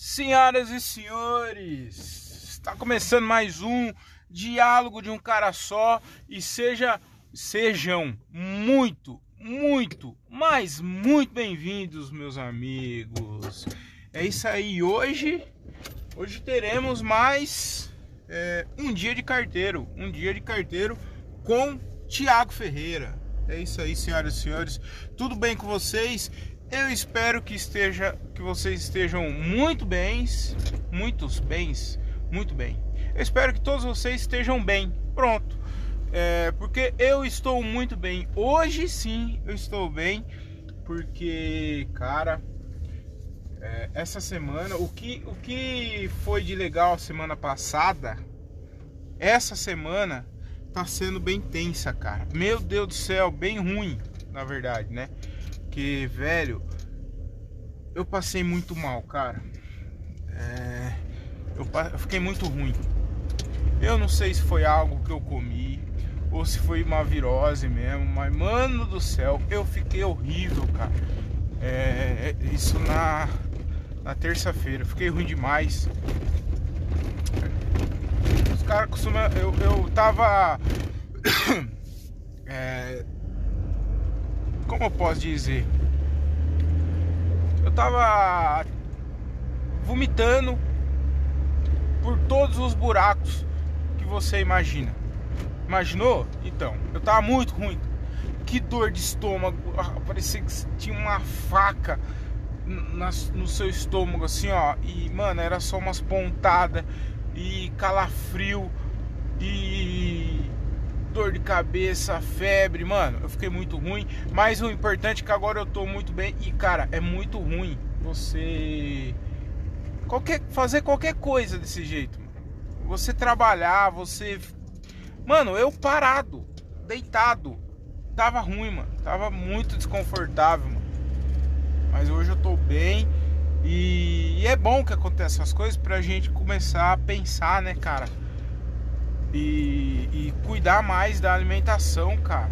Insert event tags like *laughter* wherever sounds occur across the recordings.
Senhoras e senhores, está começando mais um diálogo de um cara só e seja sejam muito, muito, mas muito bem-vindos, meus amigos. É isso aí. Hoje, hoje teremos mais é, um dia de carteiro, um dia de carteiro com Tiago Ferreira. É isso aí, senhoras e senhores. Tudo bem com vocês? Eu espero que esteja, que vocês estejam muito bens, muitos bens, muito bem. Eu espero que todos vocês estejam bem. Pronto. É, porque eu estou muito bem. Hoje sim, eu estou bem, porque, cara, é, essa semana, o que, o que foi de legal semana passada, essa semana tá sendo bem tensa, cara. Meu Deus do céu, bem ruim, na verdade, né? Porque, velho, eu passei muito mal, cara. É, eu, eu fiquei muito ruim. Eu não sei se foi algo que eu comi ou se foi uma virose mesmo, mas mano do céu, eu fiquei horrível, cara. É, é isso na, na terça-feira, fiquei ruim demais. Os caras costumam. Eu, eu tava. *coughs* é, como eu posso dizer? Eu tava vomitando por todos os buracos que você imagina. Imaginou? Então, eu tava muito ruim. Que dor de estômago. Ah, parecia que tinha uma faca no seu estômago, assim, ó. E, mano, era só umas pontadas. E calafrio. E dor de cabeça, febre, mano, eu fiquei muito ruim. Mas o importante é que agora eu tô muito bem. E cara, é muito ruim você qualquer fazer qualquer coisa desse jeito. Você trabalhar, você Mano, eu parado, deitado, tava ruim, mano. Tava muito desconfortável, mano. Mas hoje eu tô bem e, é bom que aconteçam essas coisas pra gente começar a pensar, né, cara? e, e cuidar mais da alimentação, cara.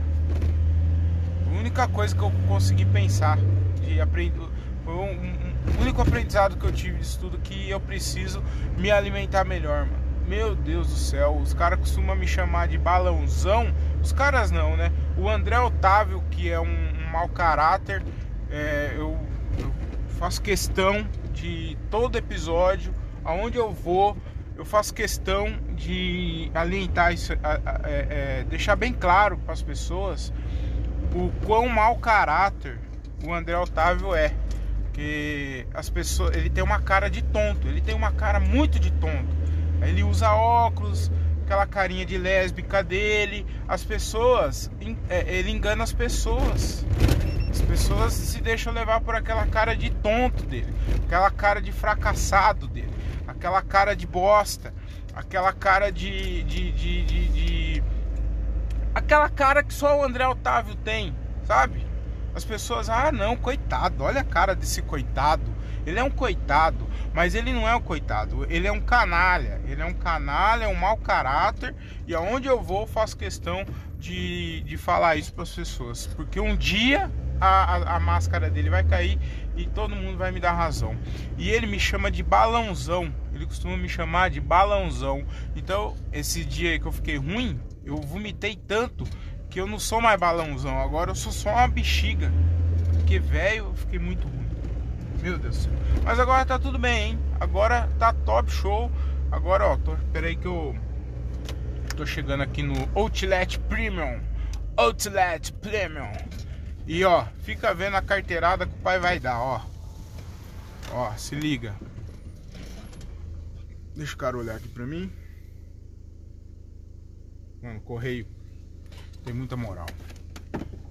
A única coisa que eu consegui pensar de aprender foi um, um, um único aprendizado que eu tive disso tudo que eu preciso me alimentar melhor, mano. Meu Deus do céu, os caras costumam me chamar de balãozão. Os caras não, né? O André Otávio, que é um, um mau caráter, é, eu, eu faço questão de todo episódio, aonde eu vou, eu faço questão de alientar isso, é, é, deixar bem claro para as pessoas o quão mau caráter o André Otávio é. Que as pessoas, ele tem uma cara de tonto, ele tem uma cara muito de tonto. Ele usa óculos, aquela carinha de lésbica dele. As pessoas, é, ele engana as pessoas. As pessoas se deixam levar por aquela cara de tonto dele, aquela cara de fracassado dele aquela cara de bosta, aquela cara de, de, de, de, aquela cara que só o André Otávio tem, sabe? As pessoas, ah não, coitado, olha a cara desse coitado. Ele é um coitado, mas ele não é um coitado, ele é um canalha. Ele é um canalha, é um mau caráter. E aonde eu vou, faço questão de, de falar isso para as pessoas. Porque um dia a, a, a, máscara dele vai cair e todo mundo vai me dar razão. E ele me chama de balãozão. Ele costuma me chamar de balãozão. Então, esse dia aí que eu fiquei ruim, eu vomitei tanto que eu não sou mais balãozão. Agora eu sou só uma bexiga. Porque, velho, eu fiquei muito ruim. Meu Deus. Mas agora tá tudo bem, hein? Agora tá top show. Agora, ó, tô, peraí que eu tô chegando aqui no Outlet Premium. Outlet Premium. E ó, fica vendo a carteirada que o pai vai dar, ó. Ó, se liga. Deixa o cara olhar aqui pra mim. Mano, correio. Tem muita moral.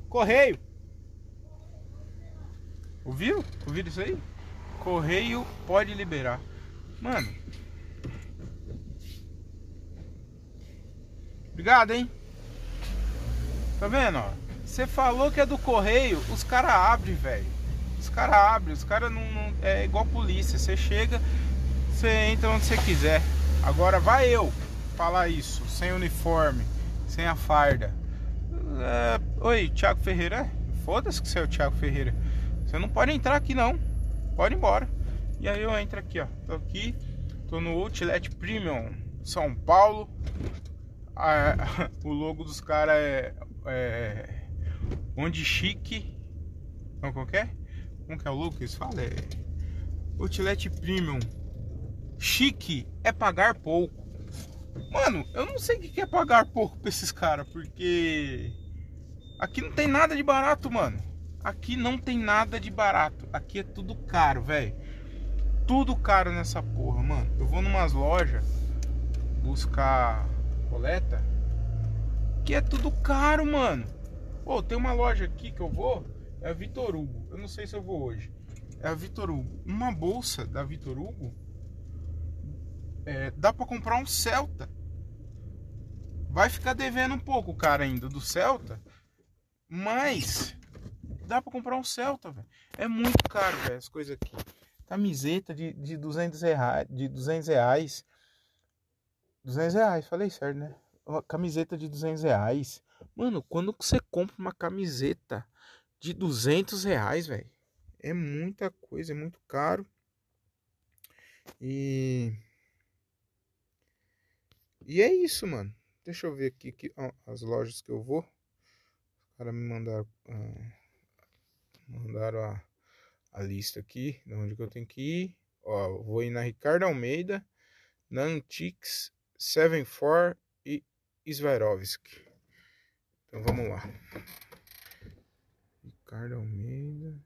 Correio! Ouviu? Ouviu isso aí? Correio pode liberar. Mano. Obrigado, hein? Tá vendo, ó? Você falou que é do correio, os caras abrem, velho. Os caras abrem, os caras não, não, É igual polícia. Você chega, você entra onde você quiser. Agora vai eu falar isso, sem uniforme, sem a farda. É, Oi, Thiago Ferreira. Foda-se que você é o Thiago Ferreira. Você não pode entrar aqui não. Pode ir embora. E aí eu entro aqui, ó. Tô aqui, tô no Outlet Premium São Paulo. Ah, *laughs* o logo dos caras é, é. Onde chique. Não, qual que é? Como que é o logo que eles falam? É. Outlet Premium. Chique é pagar pouco. Mano, eu não sei o que é pagar pouco pra esses caras, porque aqui não tem nada de barato, mano. Aqui não tem nada de barato. Aqui é tudo caro, velho. Tudo caro nessa porra, mano. Eu vou numas lojas buscar coleta que é tudo caro, mano. Pô, tem uma loja aqui que eu vou, é a Vitor Hugo. Eu não sei se eu vou hoje. É a Vitor Hugo. Uma bolsa da Vitor Hugo é, dá para comprar um Celta. Vai ficar devendo um pouco o cara ainda do Celta, mas dá para comprar um Celta, velho. É muito caro, velho, as coisas aqui. Camiseta de, de 200 reais, de 200 reais. 200 reais, falei certo, né? Uma camiseta de 200 reais. Mano, quando você compra uma camiseta de 200 reais, velho? É muita coisa, é muito caro. E e é isso, mano. Deixa eu ver aqui que, ó, as lojas que eu vou. Os caras me mandaram, ah, mandaram a, a lista aqui de onde que eu tenho que ir. Ó, vou ir na Ricardo Almeida, na Antiques, 74 e Swarovski. Então vamos lá. Ricardo Almeida.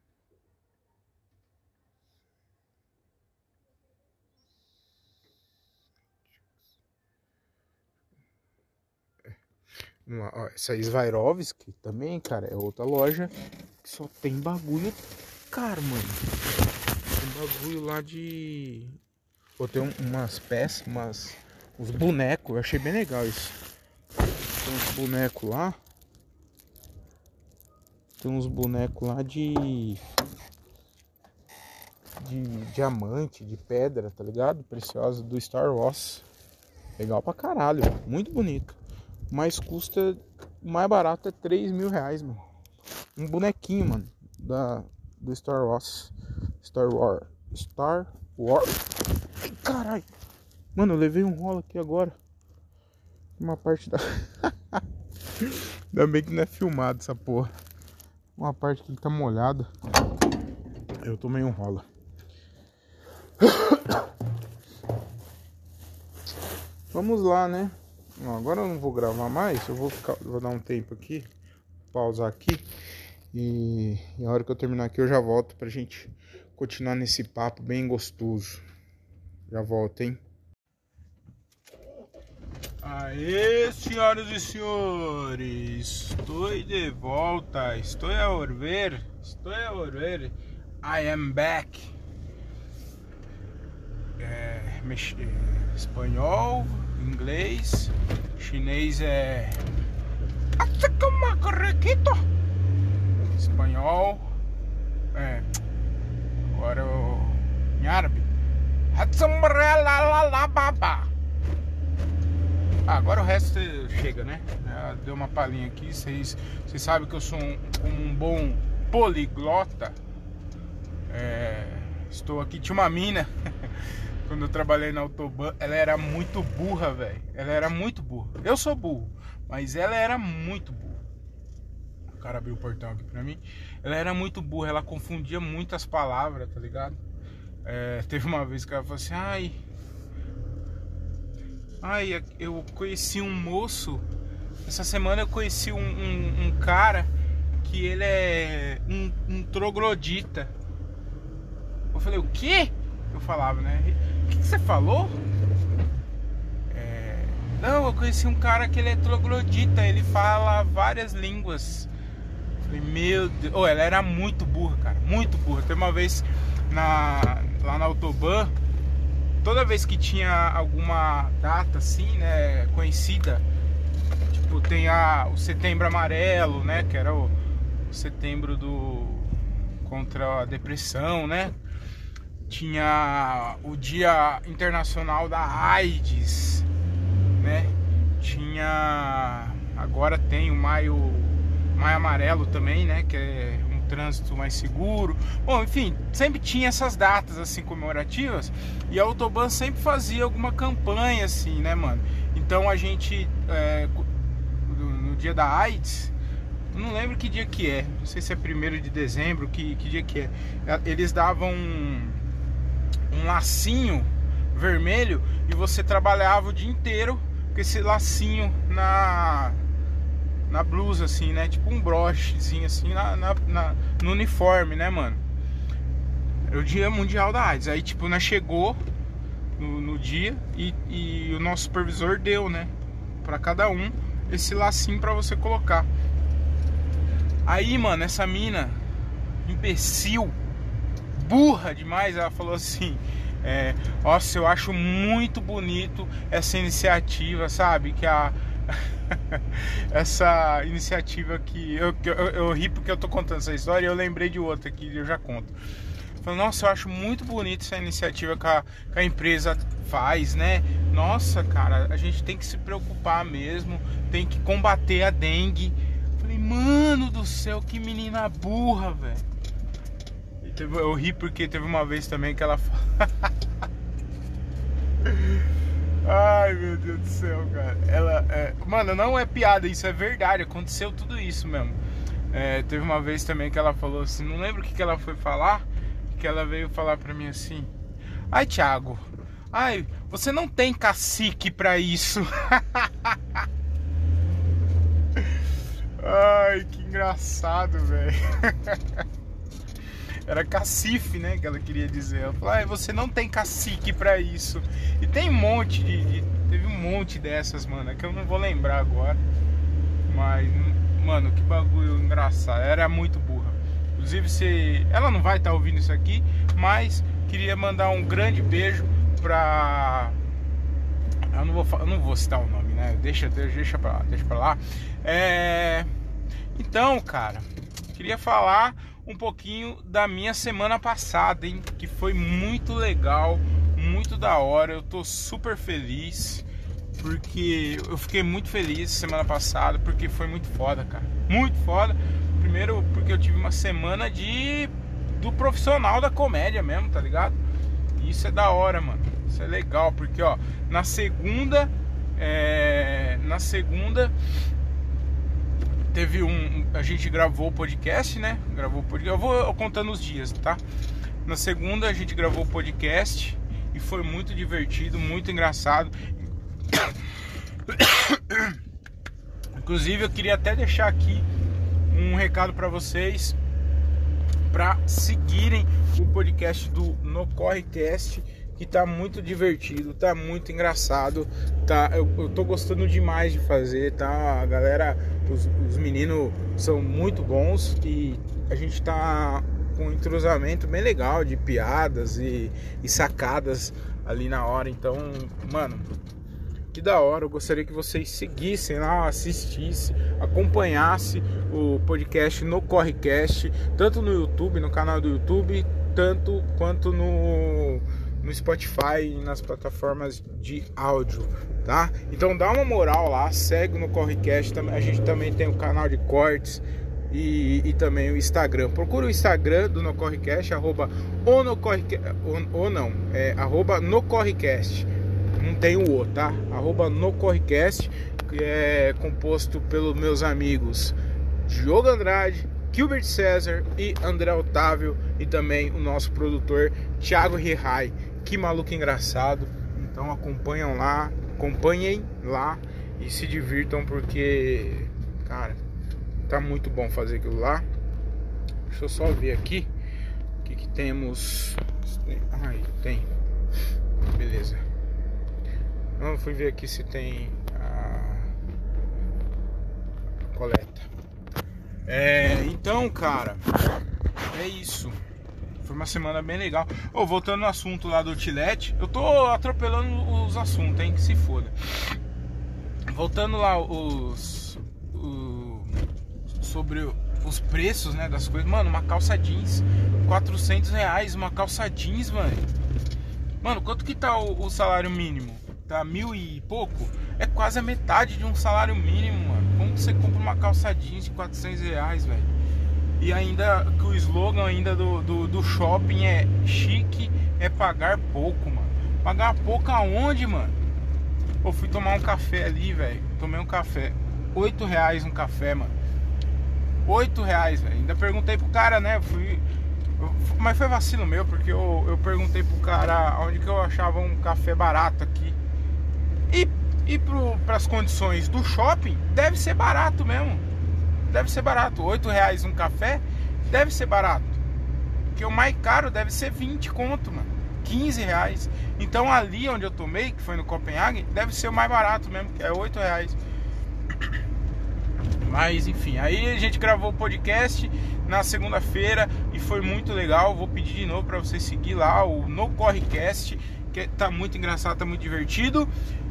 Uma, ó, essa Svairovski também, cara, é outra loja que só tem bagulho caro, mano. Tem bagulho lá de. Pô, tem um, umas peças, umas. Os bonecos, eu achei bem legal isso. Tem uns bonecos lá. Tem uns bonecos lá de. De diamante, de pedra, tá ligado? Preciosa do Star Wars. Legal pra caralho, muito bonito. Mas custa. Mais barato é 3 mil reais, mano. Um bonequinho, mano. Da, do Star Wars. Star Wars. Star Wars. Ai, caralho. Mano, eu levei um rolo aqui agora. Uma parte da. *laughs* Ainda bem que não é filmado essa porra. Uma parte que tá molhada. Eu tomei um rolo. *coughs* Vamos lá, né? Agora eu não vou gravar mais, eu vou, ficar, vou dar um tempo aqui, pausar aqui e, e a hora que eu terminar aqui eu já volto pra gente continuar nesse papo bem gostoso. Já volto, hein? Aê, senhoras e senhores, estou de volta, estou a volver, estou a volver, I am back. É espanhol, inglês, chinês é espanhol, é, agora o em árabe, ah, agora o resto chega, né? deu uma palhinha aqui, vocês, vocês sabem que eu sou um, um bom poliglota. É, estou aqui, tinha uma mina *laughs* quando eu trabalhei na Autoban, ela era muito burra, velho. Ela era muito burra. Eu sou burro, mas ela era muito burra. O cara abriu o portão aqui pra mim. Ela era muito burra, ela confundia muitas palavras, tá ligado? É, teve uma vez que ela falou assim: ai. Ai, eu conheci um moço. Essa semana eu conheci um, um, um cara que ele é um, um troglodita. Eu falei, o quê? Eu falava, né? Que, que você falou? É... Não, eu conheci um cara que ele é troglodita, ele fala várias línguas. Falei, meu Deus. Oh, ela era muito burra, cara. Muito burra. Tem uma vez na, lá na Autoban, toda vez que tinha alguma data assim, né, conhecida, tipo, tem a, o setembro amarelo, né, que era o, o setembro do contra a depressão, né? Tinha o Dia Internacional da AIDS, né? Tinha agora tem o Maio Maio Amarelo também, né? Que é um trânsito mais seguro. Bom, enfim, sempre tinha essas datas assim comemorativas e a Autoban sempre fazia alguma campanha assim, né, mano? Então a gente é, no dia da AIDS, não lembro que dia que é, não sei se é primeiro de dezembro, que, que dia que é. Eles davam um, lacinho vermelho e você trabalhava o dia inteiro com esse lacinho na na blusa, assim, né? Tipo um brochezinho, assim, na, na, na, no uniforme, né, mano? Era o dia mundial da AIDS. Aí, tipo, nós chegou no, no dia e, e, o nosso supervisor deu, né? Pra cada um esse lacinho pra você colocar. Aí, mano, essa mina, imbecil, burra demais, ela falou assim: é, Nossa, eu acho muito bonito essa iniciativa, sabe? Que a. *laughs* essa iniciativa que eu, eu, eu, ri porque eu tô contando essa história e eu lembrei de outra que eu já conto. Falei, nossa, eu acho muito bonita essa iniciativa que a, que a empresa faz, né? Nossa, cara, a gente tem que se preocupar mesmo, tem que combater a dengue. Falei, mano do céu, que menina burra, velho. Eu ri porque teve uma vez também que ela *laughs* Ai meu Deus do céu, cara. Ela, é... Mano, não é piada, isso é verdade. Aconteceu tudo isso mesmo. É, teve uma vez também que ela falou assim, não lembro o que, que ela foi falar, que ela veio falar pra mim assim: Ai, Thiago, ai, você não tem cacique pra isso. *laughs* ai, que engraçado, velho. *laughs* Era cacife, né? Que ela queria dizer. Ela falou, ah, você não tem cacique para isso. E tem um monte de, de, Teve um monte dessas, mano. Que eu não vou lembrar agora. Mas, mano, que bagulho engraçado. Era muito burra. Inclusive, se. Ela não vai estar tá ouvindo isso aqui, mas queria mandar um grande beijo pra. Eu não vou, eu não vou citar o nome, né? Deixa, deixa, pra, deixa pra lá. É... Então, cara, queria falar um pouquinho da minha semana passada, hein? Que foi muito legal, muito da hora. Eu tô super feliz porque eu fiquei muito feliz semana passada porque foi muito foda, cara. Muito foda. Primeiro porque eu tive uma semana de do profissional da comédia mesmo, tá ligado? Isso é da hora, mano. Isso é legal porque ó, na segunda é, na segunda teve um. A gente gravou o podcast, né? Gravou o podcast. Eu vou contando os dias, tá? Na segunda a gente gravou o podcast e foi muito divertido, muito engraçado. *coughs* Inclusive eu queria até deixar aqui um recado para vocês para seguirem o podcast do No Correcast que tá muito divertido, tá muito engraçado, tá? Eu, eu tô gostando demais de fazer, tá? A galera, os, os meninos são muito bons e a gente tá com um entrosamento bem legal de piadas e, e sacadas ali na hora. Então, mano, que da hora. Eu gostaria que vocês seguissem lá, assistissem, acompanhassem o podcast no Correcast, tanto no YouTube, no canal do YouTube, tanto quanto no no Spotify e nas plataformas de áudio, tá? Então dá uma moral lá, segue no Correcast, a gente também tem o canal de cortes e, e também o Instagram. Procura o Instagram do No Correcast, arroba ou, no ou, ou não, é arroba no Correcast, não tem o O, tá? Arroba no Correcast, que é composto pelos meus amigos Diogo Andrade, Gilbert César e André Otávio e também o nosso produtor Thiago Rihai. Que maluco engraçado. Então acompanham lá, acompanhem lá e se divirtam porque, cara, tá muito bom fazer aquilo lá. Deixa eu só ver aqui o que, que temos. Ai, tem. Beleza. Não fui ver aqui se tem a coleta. É, então, cara, é isso. Foi uma semana bem legal. Oh, voltando no assunto lá do Tilete, eu tô atropelando os assuntos, hein? Que se foda. Voltando lá os, sobre os preços, né, das coisas. Mano, uma calça jeans, 400 reais, uma calça jeans, mano. Mano, quanto que tá o, o, salário mínimo? Tá mil e pouco? É quase a metade de um salário mínimo, mano. Como você compra uma calça jeans de 400 reais, velho? E ainda que o slogan ainda do, do, do shopping é chique é pagar pouco, mano. Pagar pouco aonde, mano? Eu fui tomar um café ali, velho. Tomei um café. Oito reais um café, mano. Oito reais, velho. Ainda perguntei pro cara, né? Fui. Mas foi vacilo meu, porque eu, eu perguntei pro cara onde que eu achava um café barato aqui. E, e para as condições do shopping, deve ser barato mesmo. Deve ser barato. Oito reais um café, deve ser barato. Porque o mais caro deve ser 20 conto, mano. 15 reais. Então ali onde eu tomei, que foi no Copenhague, deve ser o mais barato mesmo, que é 8 reais. Mas enfim, aí a gente gravou o podcast na segunda-feira e foi muito legal. Vou pedir de novo para você seguir lá o No Correcast, que tá muito engraçado, tá muito divertido.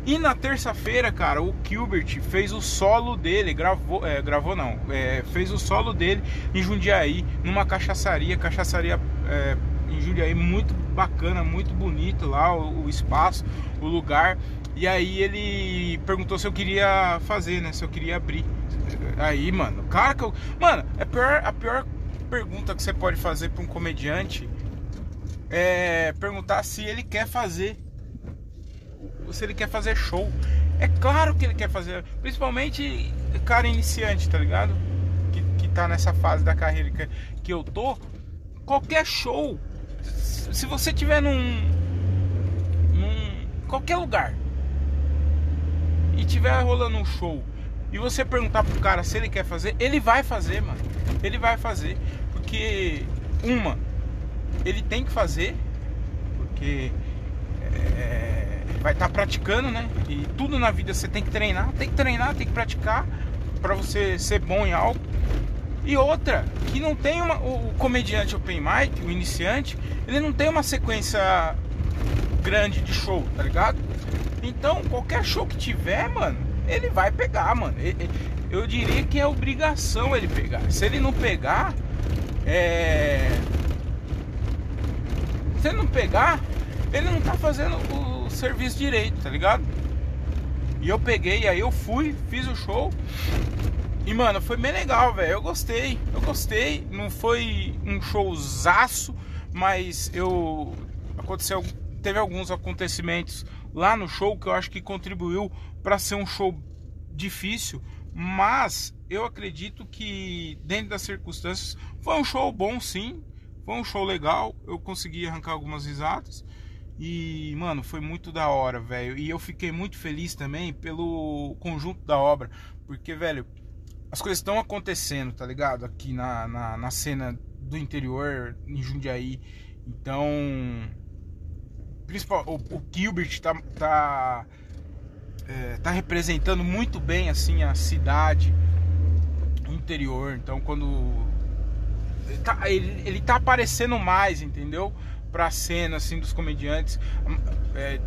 E na terça-feira, cara, o Gilbert fez o solo dele, gravou, é, gravou não, é, fez o solo dele em Jundiaí, numa cachaçaria, cachaçaria é, em Jundiaí, muito bacana, muito bonito lá o, o, espaço, o lugar. E aí ele perguntou se eu queria fazer, né? Se eu queria abrir. Aí, mano, cara que eu. Mano, é pior, a pior pergunta que você pode fazer para um comediante é perguntar se ele quer fazer. Se ele quer fazer show. É claro que ele quer fazer. Principalmente cara iniciante, tá ligado? Que, que tá nessa fase da carreira que, que eu tô. Qualquer show se você tiver num, num qualquer lugar e tiver rolando um show e você perguntar pro cara se ele quer fazer, ele vai fazer, mano. Ele vai fazer, porque uma, ele tem que fazer, porque é, vai estar tá praticando, né? E tudo na vida você tem que treinar, tem que treinar, tem que praticar para você ser bom em algo. E outra, que não tem uma. O comediante open mic, o iniciante, ele não tem uma sequência grande de show, tá ligado? Então, qualquer show que tiver, mano, ele vai pegar, mano. Eu diria que é obrigação ele pegar. Se ele não pegar, é. Se ele não pegar, ele não tá fazendo o serviço direito, tá ligado? E eu peguei, aí eu fui, fiz o show. E, mano, foi bem legal, velho. Eu gostei, eu gostei. Não foi um showzaço, mas eu. Aconteceu. Teve alguns acontecimentos lá no show que eu acho que contribuiu para ser um show difícil. Mas eu acredito que, dentro das circunstâncias, foi um show bom sim. Foi um show legal. Eu consegui arrancar algumas risadas. E, mano, foi muito da hora, velho. E eu fiquei muito feliz também pelo conjunto da obra. Porque, velho, as coisas estão acontecendo, tá ligado? Aqui na, na, na, cena do interior, em Jundiaí. Então, principal, o, o Gilbert tá, tá, é, tá representando muito bem assim a cidade, interior. Então, quando tá, ele, ele tá aparecendo mais, entendeu? Pra cena assim dos comediantes. É,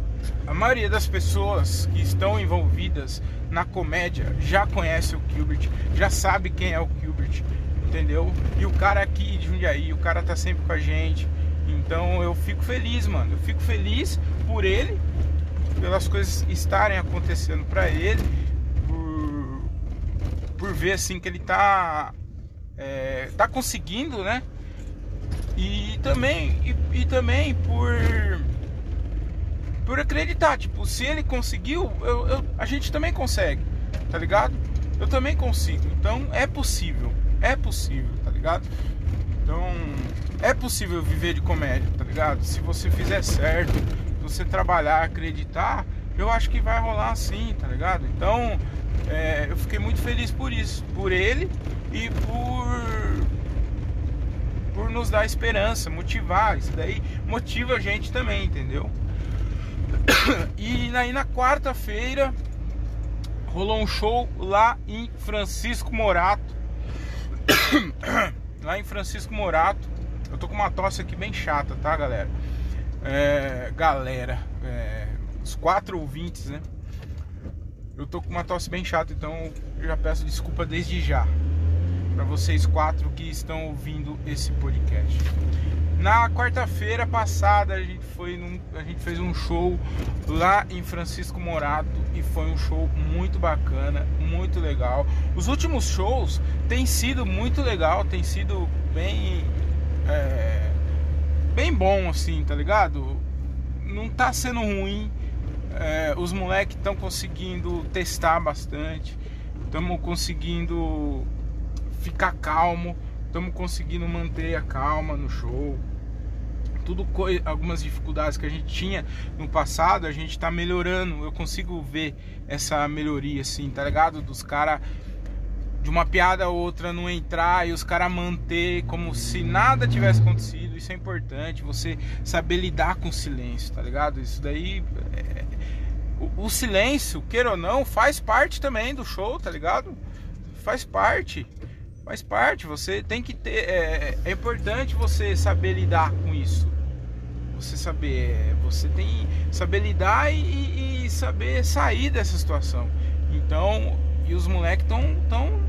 a maioria das pessoas que estão envolvidas na comédia já conhece o Gilbert, já sabe quem é o Gilbert, entendeu? E o cara aqui de Jundiaí, o cara tá sempre com a gente. Então eu fico feliz, mano. Eu fico feliz por ele, pelas coisas estarem acontecendo para ele, por, por ver assim que ele tá é, tá conseguindo, né? E também e, e também por por acreditar. Tipo, se ele conseguiu, eu, eu, a gente também consegue, tá ligado? Eu também consigo. Então é possível. É possível, tá ligado? Então é possível viver de comédia, tá ligado? Se você fizer certo, você trabalhar, acreditar, eu acho que vai rolar assim, tá ligado? Então é, eu fiquei muito feliz por isso, por ele e por por nos dar esperança, motivar. Isso daí motiva a gente também, entendeu? e aí na quarta-feira rolou um show lá em Francisco Morato. lá em Francisco Morato. Eu tô com uma tosse aqui bem chata, tá, galera? É, galera, é, os quatro ouvintes, né? Eu tô com uma tosse bem chata, então eu já peço desculpa desde já para vocês quatro que estão ouvindo esse podcast. Na quarta-feira passada a gente foi num, a gente fez um show lá em Francisco Morato e foi um show muito bacana, muito legal. Os últimos shows têm sido muito legal, tem sido bem é, bem bom assim, tá ligado? Não tá sendo ruim. É, os moleques estão conseguindo testar bastante, estamos conseguindo ficar calmo, estamos conseguindo manter a calma no show tudo algumas dificuldades que a gente tinha no passado, a gente tá melhorando. Eu consigo ver essa melhoria assim, tá ligado? Dos caras de uma piada a outra não entrar e os caras manter como se nada tivesse acontecido. Isso é importante, você saber lidar com o silêncio, tá ligado? Isso daí é... o, o silêncio, queira ou não, faz parte também do show, tá ligado? Faz parte faz parte. Você tem que ter. É, é, importante você saber lidar com isso. Você saber. É, você tem saber lidar e, e saber sair dessa situação. Então, e os moleques estão tão,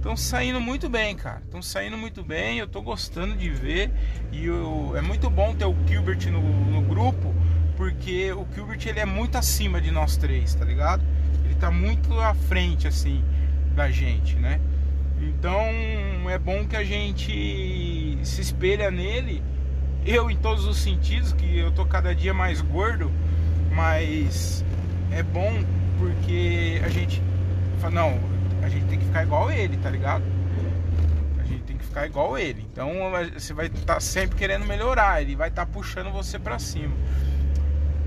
tão saindo muito bem, cara. Estão saindo muito bem. Eu tô gostando de ver. E eu, é muito bom ter o Gilbert no, no grupo. Porque o Gilbert ele é muito acima de nós três, tá ligado? Ele tá muito à frente, assim, da gente, né? Então é bom que a gente se espelha nele. Eu em todos os sentidos, que eu tô cada dia mais gordo, mas é bom porque a gente fala, não, a gente tem que ficar igual ele, tá ligado? A gente tem que ficar igual ele. Então você vai estar tá sempre querendo melhorar, ele vai estar tá puxando você para cima.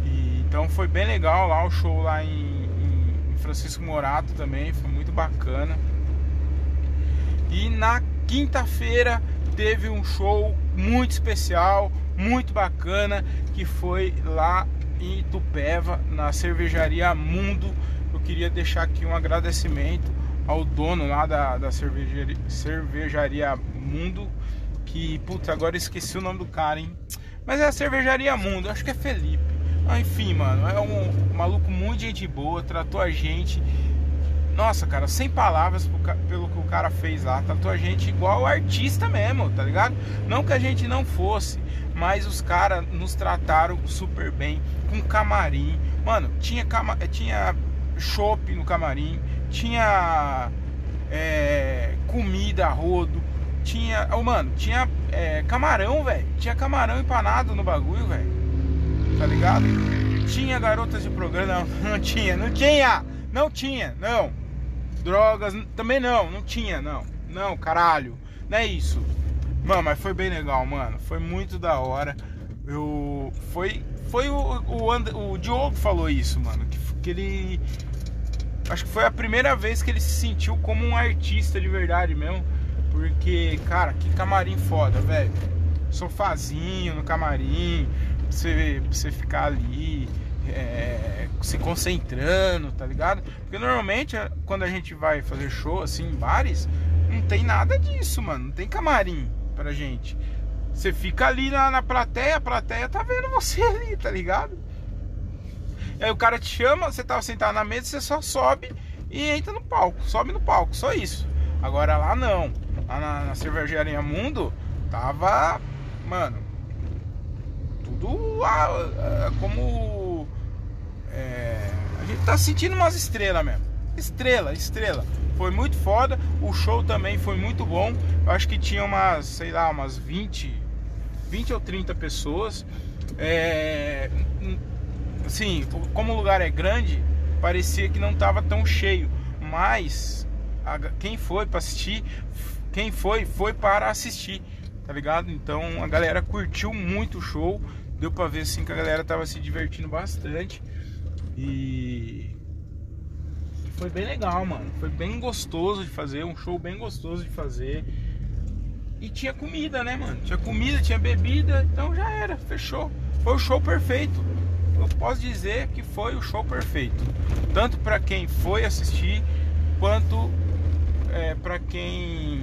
E, então foi bem legal lá o show lá em, em Francisco Morato também, foi muito bacana. E na quinta-feira teve um show muito especial, muito bacana, que foi lá em Itupeva, na cervejaria Mundo. Eu queria deixar aqui um agradecimento ao dono lá da, da cervejaria, cervejaria Mundo, que, puta, agora esqueci o nome do cara, hein? Mas é a cervejaria Mundo, acho que é Felipe. Ah, enfim, mano, é um maluco muito gente boa, tratou a gente nossa, cara, sem palavras pelo que o cara fez lá. Tratou a gente igual artista mesmo, tá ligado? Não que a gente não fosse, mas os caras nos trataram super bem, com camarim. Mano, tinha, cama, eh, tinha chopp no camarim, tinha é, comida rodo, tinha. Oh, mano, tinha é, camarão, velho. Tinha camarão empanado no bagulho, velho. Tá ligado? Tinha garotas de programa. Não, *laughs* não tinha, não tinha, não tinha, não drogas, também não, não tinha, não. Não, caralho, não é isso. Mano, mas foi bem legal, mano. Foi muito da hora. Eu. Foi. Foi o, o, And, o Diogo falou isso, mano. Que, que ele. Acho que foi a primeira vez que ele se sentiu como um artista de verdade mesmo. Porque, cara, que camarim foda, velho. Sofazinho no camarim. Pra você, pra você ficar ali é, se concentrando, tá ligado? Porque normalmente quando a gente vai fazer show assim em bares, não tem nada disso, mano. Não tem camarim pra gente. Você fica ali na, na plateia, a plateia tá vendo você ali, tá ligado? Aí o cara te chama, você tava sentado na mesa, você só sobe e entra no palco, sobe no palco, só isso. Agora lá não. Lá na, na cervejaria Mundo, tava, mano, tudo ah, como é, a gente tá sentindo umas estrelas mesmo. Estrela, estrela. Foi muito foda. O show também foi muito bom. Eu acho que tinha umas, sei lá, umas 20, 20 ou 30 pessoas. É, assim, como o lugar é grande, parecia que não tava tão cheio. Mas a, quem foi para assistir, quem foi, foi para assistir, tá ligado? Então a galera curtiu muito o show. Deu pra ver assim que a galera tava se divertindo bastante. E foi bem legal, mano. Foi bem gostoso de fazer, um show bem gostoso de fazer. E tinha comida, né, mano? Tinha comida, tinha bebida, então já era, fechou. Foi o show perfeito. Eu posso dizer que foi o show perfeito. Tanto para quem foi assistir, quanto é, para quem.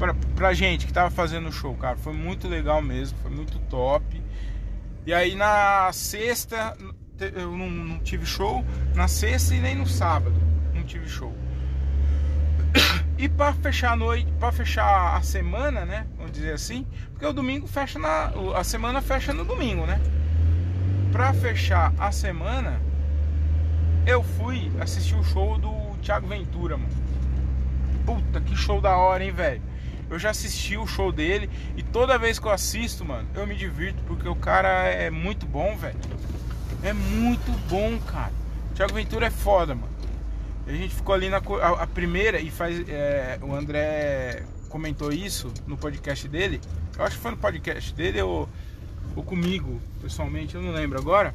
Pra, pra gente que tava fazendo o show, cara. Foi muito legal mesmo, foi muito top. E aí na sexta eu não, não, tive show, na sexta e nem no sábado não tive show. E para fechar a noite, para fechar a semana, né? Vamos dizer assim, porque o domingo fecha na. A semana fecha no domingo, né? Pra fechar a semana, eu fui assistir o show do Thiago Ventura, mano. Puta, que show da hora, hein, velho? Eu já assisti o show dele e toda vez que eu assisto, mano, eu me divirto porque o cara é muito bom, velho. É muito bom, cara. Thiago Ventura é foda, mano. A gente ficou ali na a, a primeira e faz. É, o André comentou isso no podcast dele. Eu acho que foi no podcast dele ou, ou comigo, pessoalmente, eu não lembro agora.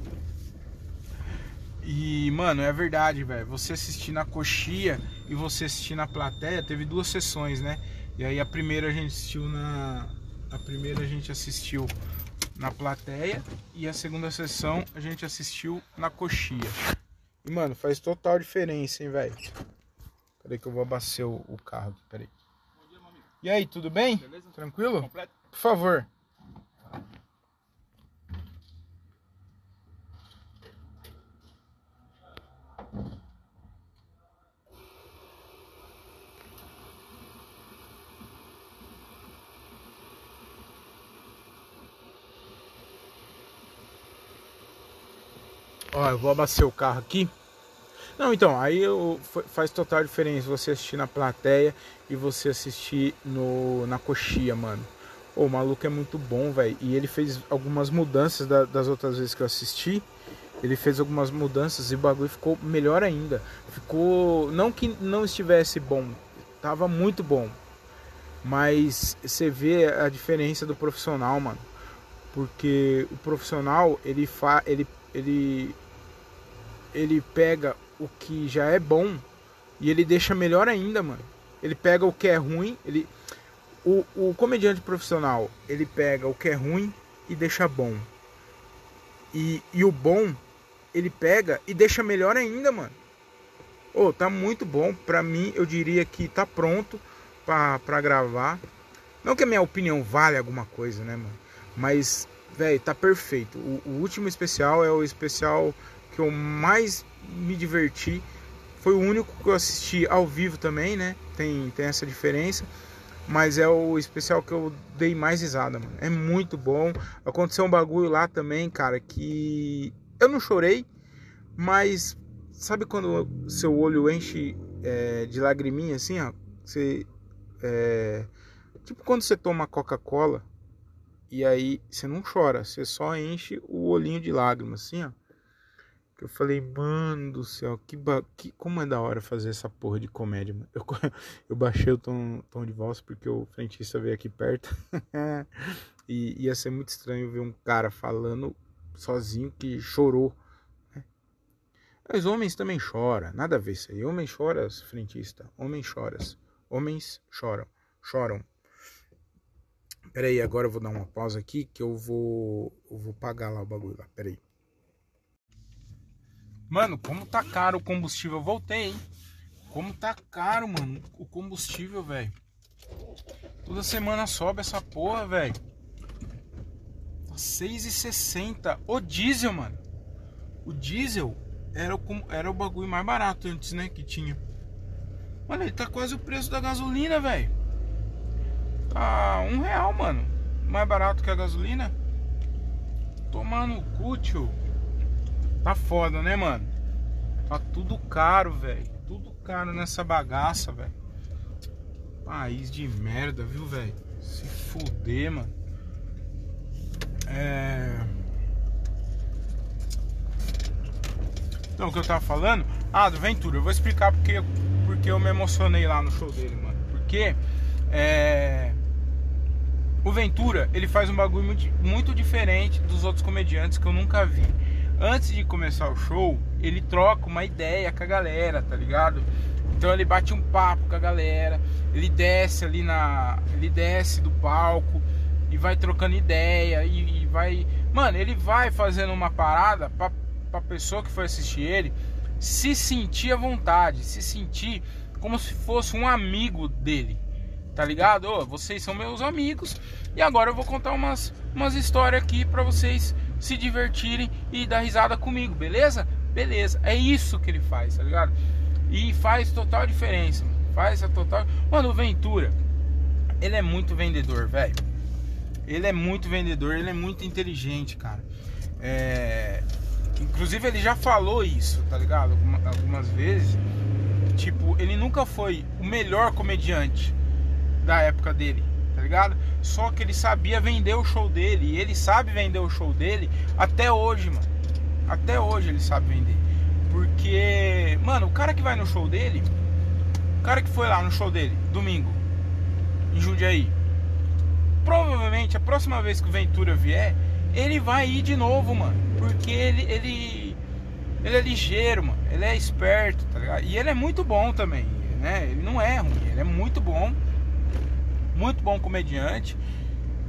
E, mano, é verdade, velho. Você assistir na coxia e você assistir na plateia, teve duas sessões, né? E aí a primeira a gente assistiu na. A primeira a gente assistiu na plateia e a segunda sessão a gente assistiu na coxia. E, mano, faz total diferença, hein, velho. Peraí que eu vou abastecer o, o carro peraí. Dia, e aí, tudo bem? Beleza? Tranquilo? Completo? Por favor. Ó, eu vou abastecer o carro aqui. Não, então, aí eu, faz total diferença você assistir na plateia e você assistir no, na coxia, mano. o maluco é muito bom, velho. E ele fez algumas mudanças da, das outras vezes que eu assisti. Ele fez algumas mudanças e o bagulho ficou melhor ainda. Ficou. Não que não estivesse bom, tava muito bom. Mas você vê a diferença do profissional, mano. Porque o profissional, ele, fa, ele, ele ele pega o que já é bom e ele deixa melhor ainda, mano. Ele pega o que é ruim, ele o, o comediante profissional, ele pega o que é ruim e deixa bom. E, e o bom, ele pega e deixa melhor ainda, mano. Ô, oh, tá muito bom. Pra mim, eu diria que tá pronto pra, pra gravar. Não que a minha opinião vale alguma coisa, né, mano? Mas, velho, tá perfeito. O, o último especial é o especial que eu mais me diverti. Foi o único que eu assisti ao vivo também, né? Tem, tem essa diferença. Mas é o especial que eu dei mais risada, mano. É muito bom. Aconteceu um bagulho lá também, cara, que eu não chorei, mas sabe quando seu olho enche é, de lagriminha assim, ó? Você. É, tipo quando você toma Coca-Cola e aí você não chora, você só enche o olhinho de lágrimas, assim, ó. Eu falei, mano do céu, que, ba... que como é da hora fazer essa porra de comédia, mano. Eu, *laughs* eu baixei o tom, tom de voz porque o frentista veio aqui perto. *laughs* e ia ser muito estranho ver um cara falando sozinho que chorou. Né? Mas homens também choram, nada a ver isso aí. Homem chora, frentista. Homem choras. Homens choram. Choram. Pera aí, agora eu vou dar uma pausa aqui que eu vou, eu vou pagar lá o bagulho lá. Mano, como tá caro o combustível. Eu voltei, hein? Como tá caro, mano, o combustível, velho. Toda semana sobe essa porra, velho. Tá 6,60. O diesel, mano. O diesel era o, era o bagulho mais barato antes, né? Que tinha. Mano, ele tá quase o preço da gasolina, velho. Tá um real, mano. Mais barato que a gasolina. Tomando no cu, tio. Tá foda, né, mano? Tá tudo caro, velho. Tudo caro nessa bagaça, velho. País de merda, viu, velho? Se fuder, mano. É. Então, o que eu tava falando? Ah, do Ventura. Eu vou explicar porque, porque eu me emocionei lá no show dele, mano. Porque é... o Ventura, ele faz um bagulho muito, muito diferente dos outros comediantes que eu nunca vi antes de começar o show, ele troca uma ideia com a galera, tá ligado? Então ele bate um papo com a galera, ele desce ali na. Ele desce do palco e vai trocando ideia e, e vai. Mano, ele vai fazendo uma parada pra, pra pessoa que foi assistir ele se sentir à vontade, se sentir como se fosse um amigo dele, tá ligado? Oh, vocês são meus amigos e agora eu vou contar umas, umas histórias aqui pra vocês se divertirem e dar risada comigo, beleza? Beleza, é isso que ele faz, tá ligado? E faz total diferença. Faz essa total. Mano, o Ventura, ele é muito vendedor, velho. Ele é muito vendedor, ele é muito inteligente, cara. É... Inclusive ele já falou isso, tá ligado? Algumas vezes. Tipo, ele nunca foi o melhor comediante da época dele, ligado? Só que ele sabia vender o show dele. E ele sabe vender o show dele até hoje, mano. Até hoje ele sabe vender. Porque, mano, o cara que vai no show dele, o cara que foi lá no show dele, domingo, em Jundiaí, provavelmente a próxima vez que o Ventura vier, ele vai ir de novo, mano. Porque ele, ele, ele é ligeiro, mano. Ele é esperto, tá ligado? E ele é muito bom também, né? Ele não é ruim, ele é muito bom. Muito bom comediante.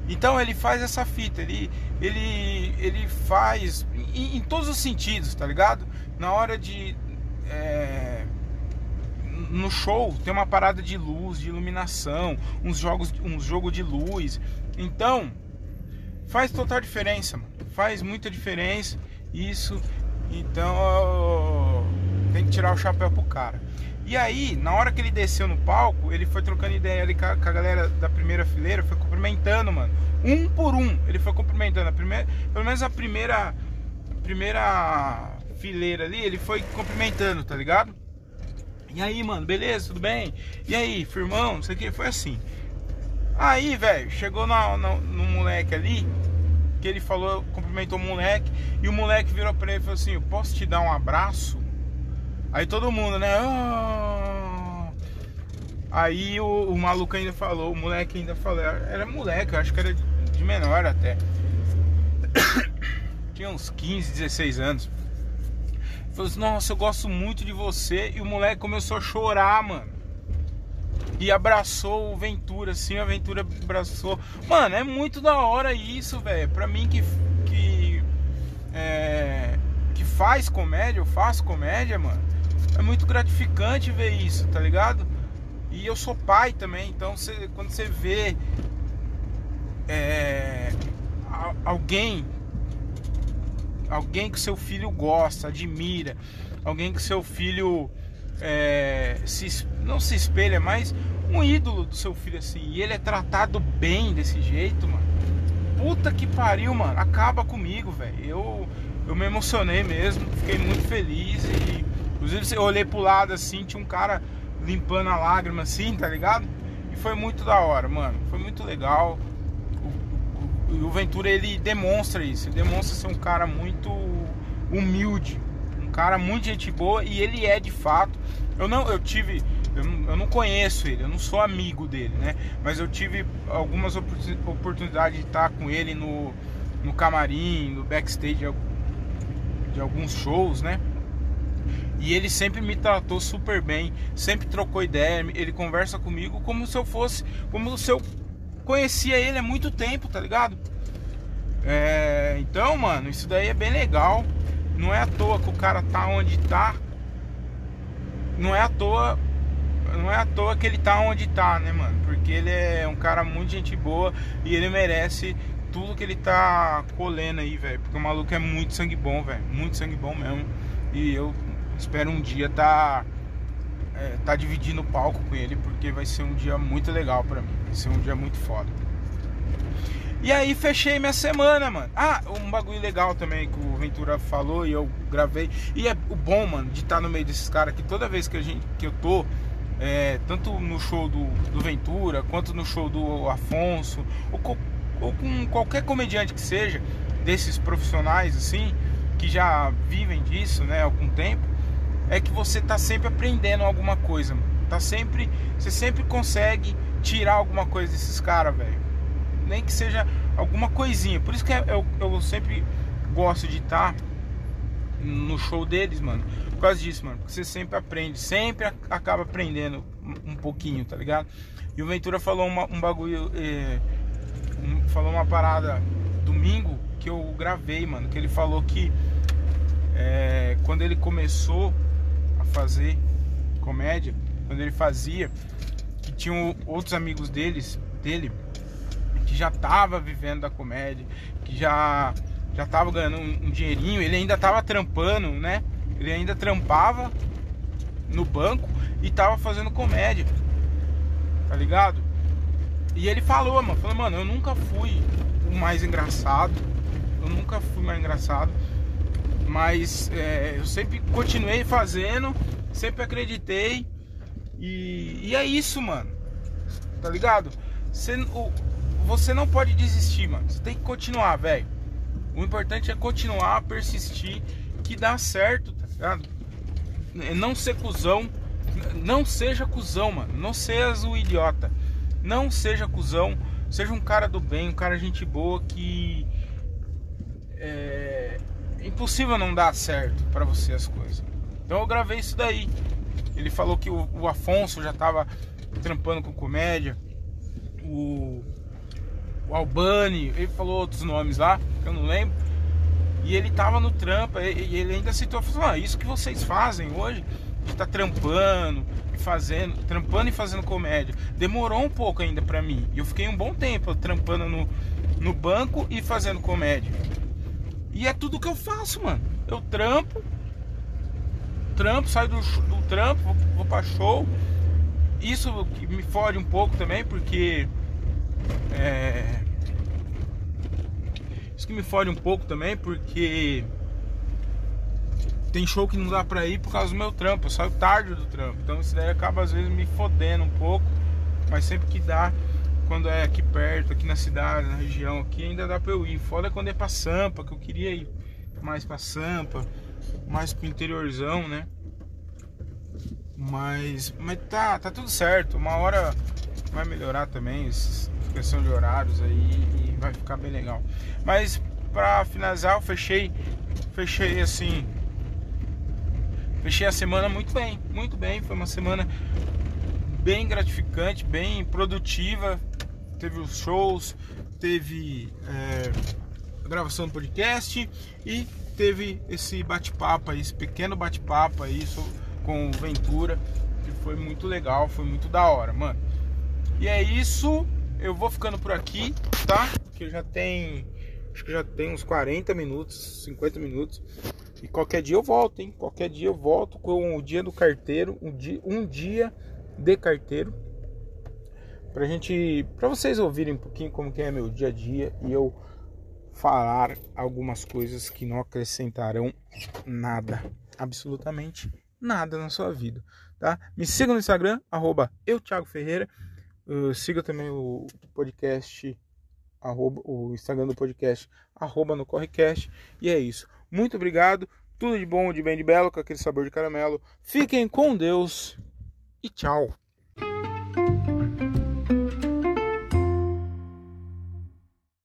Então ele faz essa fita, ele, ele, ele faz em, em todos os sentidos, tá ligado? Na hora de. É, no show tem uma parada de luz, de iluminação, uns jogos, uns jogo de luz. Então, faz total diferença, mano. Faz muita diferença isso. Então, tem que tirar o chapéu pro cara. E aí, na hora que ele desceu no palco, ele foi trocando ideia ali com a, com a galera da primeira fileira, foi cumprimentando, mano. Um por um, ele foi cumprimentando. A primeira, pelo menos a primeira, a primeira fileira ali, ele foi cumprimentando, tá ligado? E aí, mano, beleza, tudo bem? E aí, firmão, não sei o que, foi assim. Aí, velho, chegou no, no, moleque ali, que ele falou, cumprimentou o moleque, e o moleque virou pra ele e falou assim: Posso te dar um abraço? Aí todo mundo, né? Oh! Aí o, o, maluco ainda falou, o moleque ainda falou, era moleque, eu acho que era de menor até. *coughs* Tinha uns 15, 16 anos. Falou assim, nossa, eu gosto muito de você. E o moleque começou a chorar, mano. E abraçou o Ventura, assim, a Ventura abraçou. Mano, é muito da hora isso, velho. Pra mim que. que é, que faz comédia, eu faço comédia, mano. É muito gratificante ver isso, tá ligado? E eu sou pai também, então você, quando você vê é, alguém alguém que seu filho gosta, admira, alguém que seu filho é, se, não se espelha, mas um ídolo do seu filho assim, e ele é tratado bem desse jeito, mano. Puta que pariu, mano. Acaba comigo, velho. Eu, eu me emocionei mesmo, fiquei muito feliz e inclusive eu olhei pro lado assim, tinha um cara limpando a lágrima assim, tá ligado? E foi muito da hora, mano. Foi muito legal o Ventura ele demonstra isso, ele demonstra ser um cara muito humilde, um cara muito gente boa e ele é de fato. Eu não, eu tive, eu não, conheço ele, eu não sou amigo dele, né? Mas eu tive algumas oportunidades de estar com ele no, no camarim, no backstage de alguns shows, né? E ele sempre me tratou super bem, sempre trocou ideia, ele conversa comigo como se eu fosse, como se eu conhecia ele há muito tempo, tá ligado? É, então, mano, isso daí é bem legal. Não é à toa que o cara tá onde tá. Não é à toa. Não é à toa que ele tá onde tá, né, mano? Porque ele é um cara muito gente boa e ele merece tudo que ele tá colhendo aí, velho. Porque o maluco é muito sangue bom, velho. Muito sangue bom mesmo. E eu espero um dia tá. É, tá dividindo o palco com ele, porque vai ser um dia muito legal para mim. Vai ser um dia muito foda. E aí fechei minha semana, mano. Ah, um bagulho legal também que o Ventura falou e eu gravei. E é o bom, mano, de estar tá no meio desses caras que toda vez que, a gente, que eu tô, é, tanto no show do, do, Ventura, quanto no show do Afonso, ou, ou com qualquer comediante que seja, desses profissionais assim, que já vivem disso, né, há algum tempo, é que você tá sempre aprendendo alguma coisa, mano. Tá sempre, você sempre consegue tirar alguma coisa desses caras, velho nem que seja alguma coisinha. Por isso que eu, eu sempre gosto de estar no show deles, mano. Por causa disso, mano. Porque você sempre aprende, sempre acaba aprendendo um pouquinho, tá ligado? E o Ventura falou uma, um bagulho, é, um, falou uma parada domingo que eu gravei, mano. Que ele falou que é, quando ele começou fazer comédia, quando ele fazia, que tinham outros amigos deles, dele que já estava vivendo da comédia, que já já estava ganhando um, um, dinheirinho, ele ainda estava trampando, né? Ele ainda trampava no banco e tava fazendo comédia. Tá ligado? E ele falou, mano, falou, mano, eu nunca fui o mais engraçado. Eu nunca fui mais engraçado. Mas é, eu sempre continuei fazendo, sempre acreditei. E, e é isso, mano. Tá ligado? Você, o, você não pode desistir, mano. Você tem que continuar, velho. O importante é continuar, persistir, que dá certo, tá ligado? Não ser cuzão. Não seja cuzão, mano. Não seja o idiota. Não seja cuzão. Seja um cara do bem, um cara gente boa que. É impossível não dar certo para você as coisas. Então eu gravei isso daí. Ele falou que o, o Afonso já tava trampando com comédia. O, o Albani, ele falou outros nomes lá, que eu não lembro. E ele tava no trampa, e ele ainda citou, falou, ah, isso que vocês fazem hoje, de tá trampando e fazendo, trampando e fazendo comédia. Demorou um pouco ainda para mim. E eu fiquei um bom tempo trampando no, no banco e fazendo comédia. E é tudo que eu faço, mano. Eu trampo, trampo, saio do, do trampo, vou, vou pra show. Isso que me fode um pouco também, porque. É, isso que me fode um pouco também, porque. Tem show que não dá pra ir por causa do meu trampo. Eu saio tarde do trampo. Então isso daí acaba às vezes me fodendo um pouco. Mas sempre que dá, quando é aqui perto, aqui na cidade, na região aqui, ainda dá pra eu ir. Foda quando é pra Sampa, que eu queria ir mais pra Sampa, mais pro interiorzão, né? Mas, mas tá, tá tudo certo. Uma hora vai melhorar também, questão de horários aí e vai ficar bem legal. Mas para finalizar, eu fechei, fechei assim, fechei a semana muito bem, muito bem. Foi uma semana bem gratificante, bem produtiva. Teve os shows, teve é, gravação do podcast e teve esse bate-papo aí, esse pequeno bate-papo aí com o Ventura, que foi muito legal, foi muito da hora, mano. E é isso, eu vou ficando por aqui, tá? Que já tem, acho que já tem uns 40 minutos, 50 minutos. E qualquer dia eu volto, hein? Qualquer dia eu volto com o dia do carteiro, um dia, um dia de carteiro. Pra gente, pra vocês ouvirem um pouquinho como que é meu dia a dia e eu falar algumas coisas que não acrescentarão nada, absolutamente nada na sua vida, tá? Me siga no Instagram, arroba eu, Thiago Ferreira. Uh, siga também o podcast, arroba, o Instagram do podcast, arroba no Correcast. E é isso. Muito obrigado. Tudo de bom, de bem, de belo, com aquele sabor de caramelo. Fiquem com Deus e tchau.